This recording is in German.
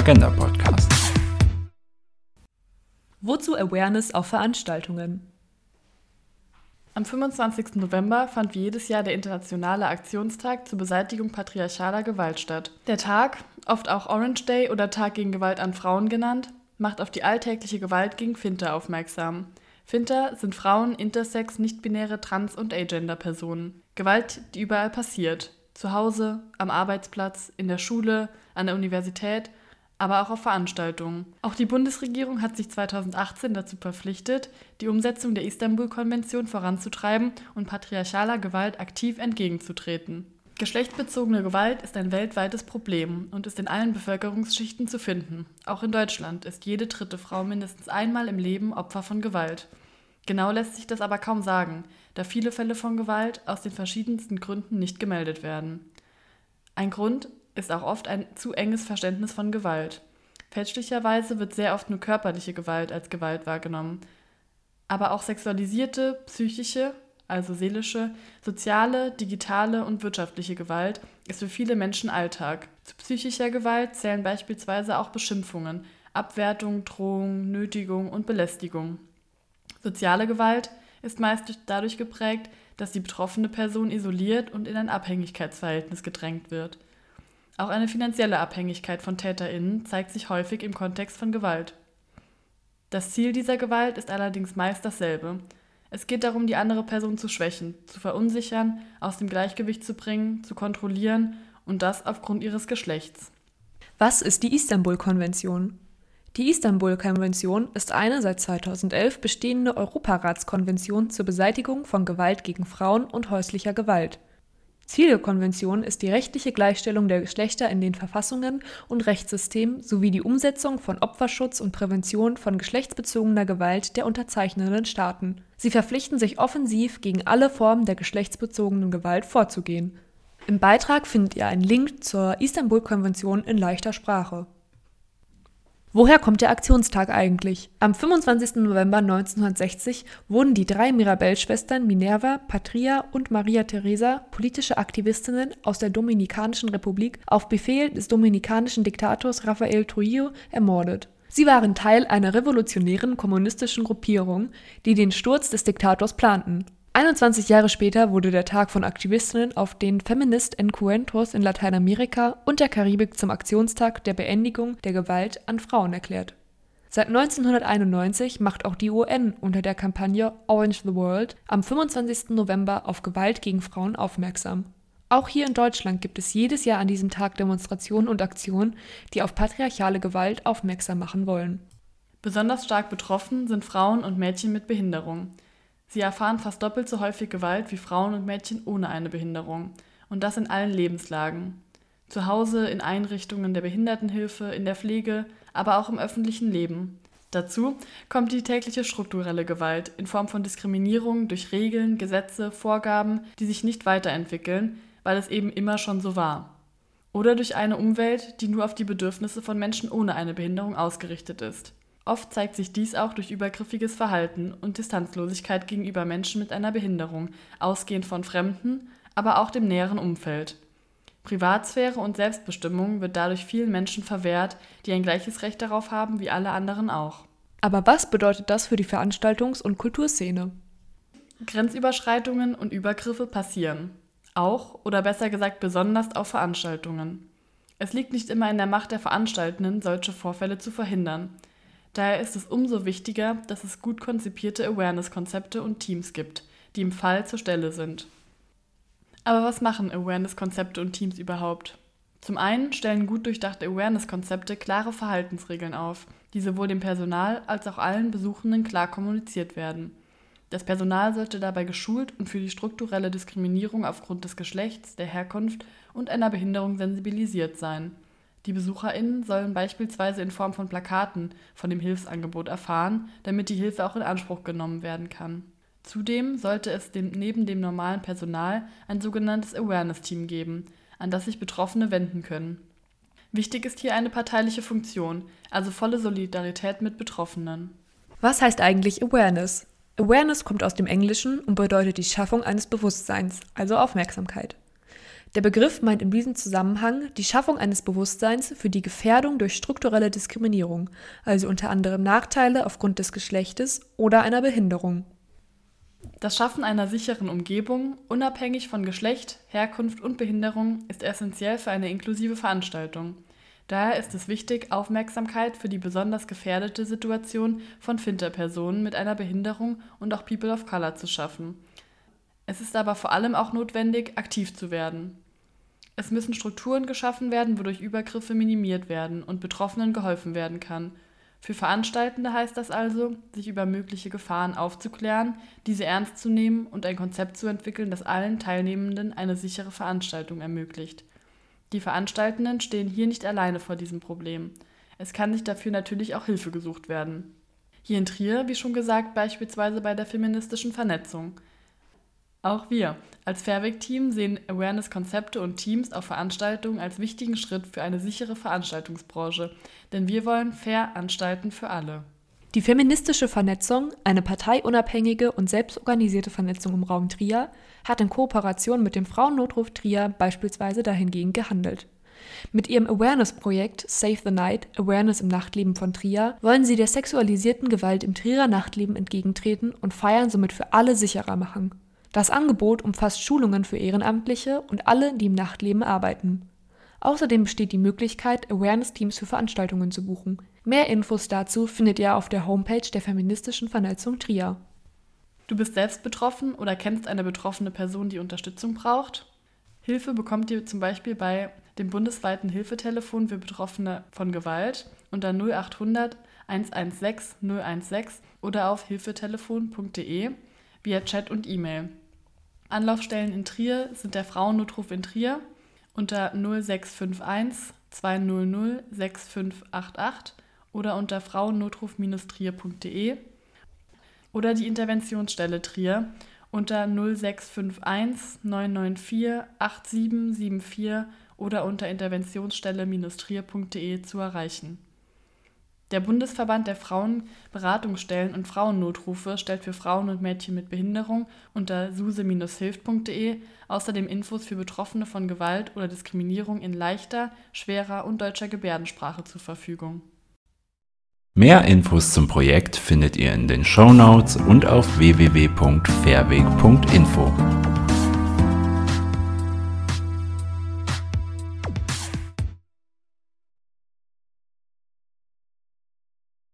Agenda Podcast. Wozu Awareness auf Veranstaltungen? Am 25. November fand wie jedes Jahr der Internationale Aktionstag zur Beseitigung patriarchaler Gewalt statt. Der Tag, oft auch Orange Day oder Tag gegen Gewalt an Frauen genannt, macht auf die alltägliche Gewalt gegen Finter aufmerksam. Finter sind Frauen, Intersex, nichtbinäre, Trans- und Agender-Personen. Gewalt, die überall passiert. Zu Hause, am Arbeitsplatz, in der Schule, an der Universität, aber auch auf Veranstaltungen. Auch die Bundesregierung hat sich 2018 dazu verpflichtet, die Umsetzung der Istanbul-Konvention voranzutreiben und patriarchaler Gewalt aktiv entgegenzutreten. Geschlechtsbezogene Gewalt ist ein weltweites Problem und ist in allen Bevölkerungsschichten zu finden. Auch in Deutschland ist jede dritte Frau mindestens einmal im Leben Opfer von Gewalt. Genau lässt sich das aber kaum sagen, da viele Fälle von Gewalt aus den verschiedensten Gründen nicht gemeldet werden. Ein Grund ist auch oft ein zu enges Verständnis von Gewalt. Fälschlicherweise wird sehr oft nur körperliche Gewalt als Gewalt wahrgenommen. Aber auch sexualisierte, psychische also seelische, soziale, digitale und wirtschaftliche Gewalt, ist für viele Menschen Alltag. Zu psychischer Gewalt zählen beispielsweise auch Beschimpfungen, Abwertung, Drohung, Nötigung und Belästigung. Soziale Gewalt ist meist dadurch geprägt, dass die betroffene Person isoliert und in ein Abhängigkeitsverhältnis gedrängt wird. Auch eine finanzielle Abhängigkeit von Täterinnen zeigt sich häufig im Kontext von Gewalt. Das Ziel dieser Gewalt ist allerdings meist dasselbe, es geht darum, die andere Person zu schwächen, zu verunsichern, aus dem Gleichgewicht zu bringen, zu kontrollieren und das aufgrund ihres Geschlechts. Was ist die Istanbul-Konvention? Die Istanbul-Konvention ist eine seit 2011 bestehende Europaratskonvention zur Beseitigung von Gewalt gegen Frauen und häuslicher Gewalt. Ziel der Konvention ist die rechtliche Gleichstellung der Geschlechter in den Verfassungen und Rechtssystemen sowie die Umsetzung von Opferschutz und Prävention von geschlechtsbezogener Gewalt der unterzeichnenden Staaten. Sie verpflichten sich offensiv, gegen alle Formen der geschlechtsbezogenen Gewalt vorzugehen. Im Beitrag findet ihr einen Link zur Istanbul-Konvention in leichter Sprache Woher kommt der Aktionstag eigentlich? Am 25. November 1960 wurden die drei Mirabell-Schwestern Minerva, Patria und Maria Teresa, politische Aktivistinnen aus der Dominikanischen Republik, auf Befehl des dominikanischen Diktators Rafael Trujillo ermordet. Sie waren Teil einer revolutionären kommunistischen Gruppierung, die den Sturz des Diktators planten 21 Jahre später wurde der Tag von Aktivistinnen auf den Feminist Encuentros in Lateinamerika und der Karibik zum Aktionstag der Beendigung der Gewalt an Frauen erklärt. Seit 1991 macht auch die UN unter der Kampagne Orange the World am 25. November auf Gewalt gegen Frauen aufmerksam. Auch hier in Deutschland gibt es jedes Jahr an diesem Tag Demonstrationen und Aktionen, die auf patriarchale Gewalt aufmerksam machen wollen. Besonders stark betroffen sind Frauen und Mädchen mit Behinderung. Sie erfahren fast doppelt so häufig Gewalt wie Frauen und Mädchen ohne eine Behinderung. Und das in allen Lebenslagen. Zu Hause, in Einrichtungen der Behindertenhilfe, in der Pflege, aber auch im öffentlichen Leben. Dazu kommt die tägliche strukturelle Gewalt in Form von Diskriminierung durch Regeln, Gesetze, Vorgaben, die sich nicht weiterentwickeln, weil es eben immer schon so war. Oder durch eine Umwelt, die nur auf die Bedürfnisse von Menschen ohne eine Behinderung ausgerichtet ist. Oft zeigt sich dies auch durch übergriffiges Verhalten und Distanzlosigkeit gegenüber Menschen mit einer Behinderung, ausgehend von Fremden, aber auch dem näheren Umfeld. Privatsphäre und Selbstbestimmung wird dadurch vielen Menschen verwehrt, die ein gleiches Recht darauf haben wie alle anderen auch. Aber was bedeutet das für die Veranstaltungs- und Kulturszene? Grenzüberschreitungen und Übergriffe passieren. Auch oder besser gesagt besonders auf Veranstaltungen. Es liegt nicht immer in der Macht der Veranstaltenden, solche Vorfälle zu verhindern. Daher ist es umso wichtiger, dass es gut konzipierte Awareness-Konzepte und Teams gibt, die im Fall zur Stelle sind. Aber was machen Awareness-Konzepte und Teams überhaupt? Zum einen stellen gut durchdachte Awareness-Konzepte klare Verhaltensregeln auf, die sowohl dem Personal als auch allen Besuchenden klar kommuniziert werden. Das Personal sollte dabei geschult und für die strukturelle Diskriminierung aufgrund des Geschlechts, der Herkunft und einer Behinderung sensibilisiert sein. Die BesucherInnen sollen beispielsweise in Form von Plakaten von dem Hilfsangebot erfahren, damit die Hilfe auch in Anspruch genommen werden kann. Zudem sollte es neben dem normalen Personal ein sogenanntes Awareness-Team geben, an das sich Betroffene wenden können. Wichtig ist hier eine parteiliche Funktion, also volle Solidarität mit Betroffenen. Was heißt eigentlich Awareness? Awareness kommt aus dem Englischen und bedeutet die Schaffung eines Bewusstseins, also Aufmerksamkeit. Der Begriff meint in diesem Zusammenhang die Schaffung eines Bewusstseins für die Gefährdung durch strukturelle Diskriminierung, also unter anderem Nachteile aufgrund des Geschlechtes oder einer Behinderung. Das Schaffen einer sicheren Umgebung, unabhängig von Geschlecht, Herkunft und Behinderung, ist essentiell für eine inklusive Veranstaltung. Daher ist es wichtig, Aufmerksamkeit für die besonders gefährdete Situation von Finterpersonen mit einer Behinderung und auch People of Color zu schaffen. Es ist aber vor allem auch notwendig, aktiv zu werden. Es müssen Strukturen geschaffen werden, wodurch Übergriffe minimiert werden und Betroffenen geholfen werden kann. Für Veranstaltende heißt das also, sich über mögliche Gefahren aufzuklären, diese ernst zu nehmen und ein Konzept zu entwickeln, das allen Teilnehmenden eine sichere Veranstaltung ermöglicht. Die Veranstaltenden stehen hier nicht alleine vor diesem Problem. Es kann sich dafür natürlich auch Hilfe gesucht werden. Hier in Trier, wie schon gesagt, beispielsweise bei der feministischen Vernetzung. Auch wir als Fairweg-Team sehen Awareness-Konzepte und Teams auf Veranstaltungen als wichtigen Schritt für eine sichere Veranstaltungsbranche, denn wir wollen fair anstalten für alle. Die feministische Vernetzung, eine parteiunabhängige und selbstorganisierte Vernetzung im Raum Trier, hat in Kooperation mit dem Frauennotruf Trier beispielsweise dahingehend gehandelt. Mit ihrem Awareness-Projekt Save the Night – Awareness im Nachtleben von Trier wollen sie der sexualisierten Gewalt im Trierer Nachtleben entgegentreten und Feiern somit für alle sicherer machen. Das Angebot umfasst Schulungen für Ehrenamtliche und alle, die im Nachtleben arbeiten. Außerdem besteht die Möglichkeit, Awareness-Teams für Veranstaltungen zu buchen. Mehr Infos dazu findet ihr auf der Homepage der feministischen Vernetzung Trier. Du bist selbst betroffen oder kennst eine betroffene Person, die Unterstützung braucht? Hilfe bekommt ihr zum Beispiel bei dem bundesweiten Hilfetelefon für Betroffene von Gewalt unter 0800 116 016 oder auf hilfetelefon.de via Chat und E-Mail. Anlaufstellen in Trier sind der Frauennotruf in Trier unter 0651 200 6588 oder unter frauennotruf-trier.de oder die Interventionsstelle Trier unter 0651 994 8774 oder unter interventionsstelle-trier.de zu erreichen. Der Bundesverband der Frauenberatungsstellen und Frauennotrufe stellt für Frauen und Mädchen mit Behinderung unter suse-hilft.de außerdem Infos für Betroffene von Gewalt oder Diskriminierung in leichter, schwerer und deutscher Gebärdensprache zur Verfügung. Mehr Infos zum Projekt findet ihr in den Show Notes und auf www.fairweg.info.